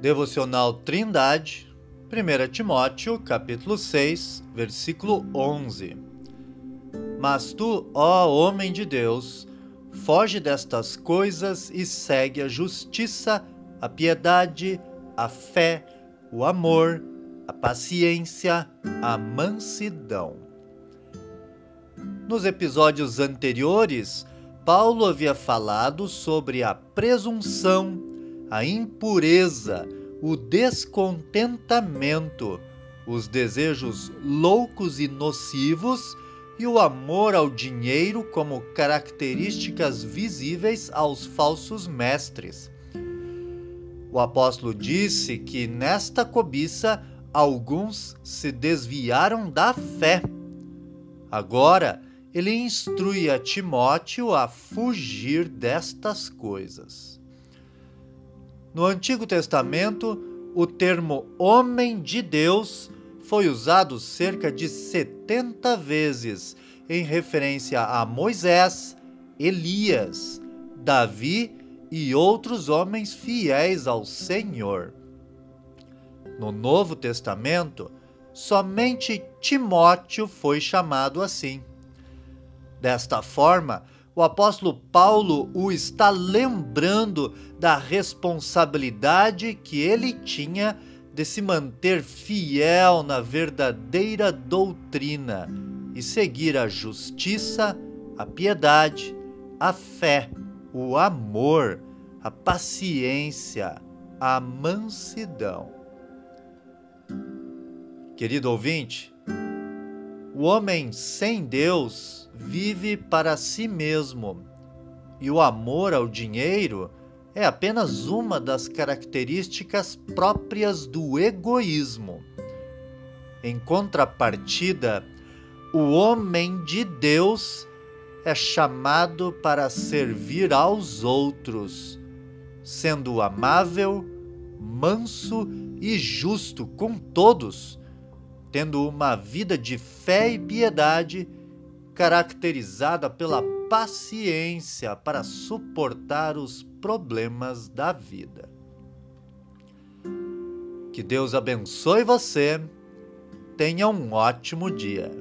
Devocional Trindade, 1 Timóteo, capítulo 6, versículo 11. Mas tu, ó homem de Deus, foge destas coisas e segue a justiça, a piedade, a fé, o amor, a paciência, a mansidão. Nos episódios anteriores, Paulo havia falado sobre a presunção, a impureza, o descontentamento, os desejos loucos e nocivos e o amor ao dinheiro como características visíveis aos falsos mestres. O apóstolo disse que nesta cobiça alguns se desviaram da fé. Agora, ele instrui a Timóteo a fugir destas coisas. No Antigo Testamento, o termo homem de Deus foi usado cerca de 70 vezes em referência a Moisés, Elias, Davi e outros homens fiéis ao Senhor. No Novo Testamento, somente Timóteo foi chamado assim. Desta forma, o apóstolo Paulo o está lembrando da responsabilidade que ele tinha de se manter fiel na verdadeira doutrina e seguir a justiça, a piedade, a fé, o amor, a paciência, a mansidão. Querido ouvinte, o homem sem Deus vive para si mesmo, e o amor ao dinheiro é apenas uma das características próprias do egoísmo. Em contrapartida, o homem de Deus é chamado para servir aos outros, sendo amável, manso e justo com todos, tendo uma vida de fé e piedade caracterizada pela paciência para suportar os problemas da vida. Que Deus abençoe você. Tenha um ótimo dia.